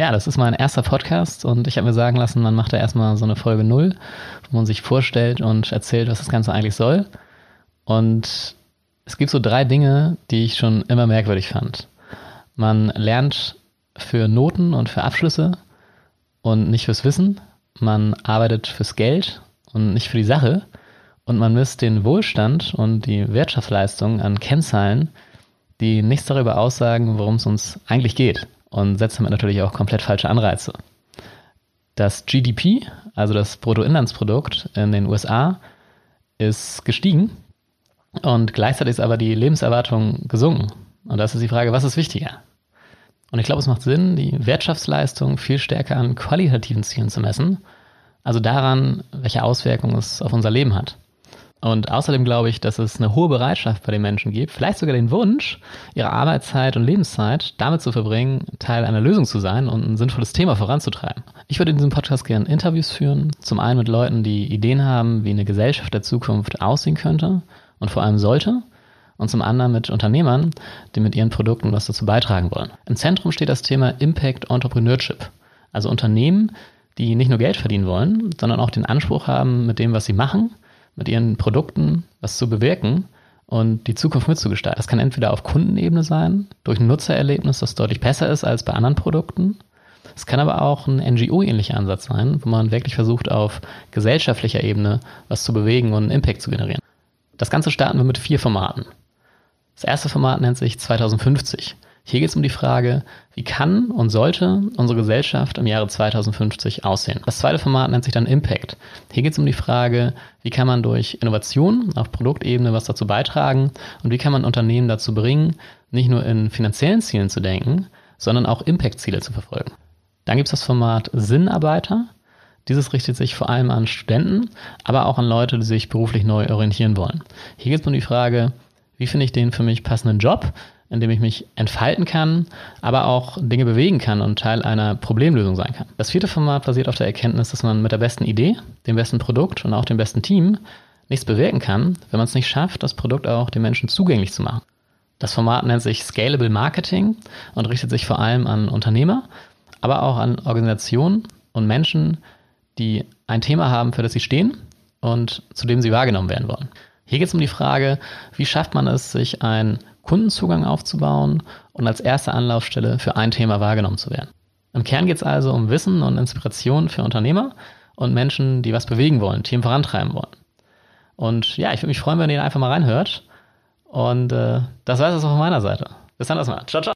Ja, das ist mein erster Podcast und ich habe mir sagen lassen, man macht da erstmal so eine Folge null, wo man sich vorstellt und erzählt, was das Ganze eigentlich soll. Und es gibt so drei Dinge, die ich schon immer merkwürdig fand. Man lernt für Noten und für Abschlüsse und nicht fürs Wissen. Man arbeitet fürs Geld und nicht für die Sache. Und man misst den Wohlstand und die Wirtschaftsleistung an Kennzahlen, die nichts darüber aussagen, worum es uns eigentlich geht. Und setzt damit natürlich auch komplett falsche Anreize. Das GDP, also das Bruttoinlandsprodukt in den USA, ist gestiegen und gleichzeitig ist aber die Lebenserwartung gesunken. Und das ist die Frage, was ist wichtiger? Und ich glaube, es macht Sinn, die Wirtschaftsleistung viel stärker an qualitativen Zielen zu messen, also daran, welche Auswirkungen es auf unser Leben hat. Und außerdem glaube ich, dass es eine hohe Bereitschaft bei den Menschen gibt, vielleicht sogar den Wunsch, ihre Arbeitszeit und Lebenszeit damit zu verbringen, Teil einer Lösung zu sein und ein sinnvolles Thema voranzutreiben. Ich würde in diesem Podcast gerne Interviews führen, zum einen mit Leuten, die Ideen haben, wie eine Gesellschaft der Zukunft aussehen könnte und vor allem sollte, und zum anderen mit Unternehmern, die mit ihren Produkten was dazu beitragen wollen. Im Zentrum steht das Thema Impact Entrepreneurship, also Unternehmen, die nicht nur Geld verdienen wollen, sondern auch den Anspruch haben, mit dem, was sie machen, mit ihren Produkten was zu bewirken und die Zukunft mitzugestalten. Das kann entweder auf Kundenebene sein, durch ein Nutzererlebnis, das deutlich besser ist als bei anderen Produkten. Es kann aber auch ein NGO-ähnlicher Ansatz sein, wo man wirklich versucht, auf gesellschaftlicher Ebene was zu bewegen und einen Impact zu generieren. Das Ganze starten wir mit vier Formaten. Das erste Format nennt sich 2050. Hier geht es um die Frage, wie kann und sollte unsere Gesellschaft im Jahre 2050 aussehen. Das zweite Format nennt sich dann Impact. Hier geht es um die Frage, wie kann man durch Innovation auf Produktebene was dazu beitragen und wie kann man Unternehmen dazu bringen, nicht nur in finanziellen Zielen zu denken, sondern auch Impact-Ziele zu verfolgen. Dann gibt es das Format Sinnarbeiter. Dieses richtet sich vor allem an Studenten, aber auch an Leute, die sich beruflich neu orientieren wollen. Hier geht es um die Frage, wie finde ich den für mich passenden Job, in dem ich mich entfalten kann, aber auch Dinge bewegen kann und Teil einer Problemlösung sein kann. Das vierte Format basiert auf der Erkenntnis, dass man mit der besten Idee, dem besten Produkt und auch dem besten Team nichts bewirken kann, wenn man es nicht schafft, das Produkt auch den Menschen zugänglich zu machen. Das Format nennt sich Scalable Marketing und richtet sich vor allem an Unternehmer, aber auch an Organisationen und Menschen, die ein Thema haben, für das sie stehen und zu dem sie wahrgenommen werden wollen. Hier geht es um die Frage, wie schafft man es, sich einen Kundenzugang aufzubauen und als erste Anlaufstelle für ein Thema wahrgenommen zu werden. Im Kern geht es also um Wissen und Inspiration für Unternehmer und Menschen, die was bewegen wollen, Themen vorantreiben wollen. Und ja, ich würde mich freuen, wenn ihr einfach mal reinhört. Und äh, das war es auch von meiner Seite. Bis dann erstmal. Ciao, ciao.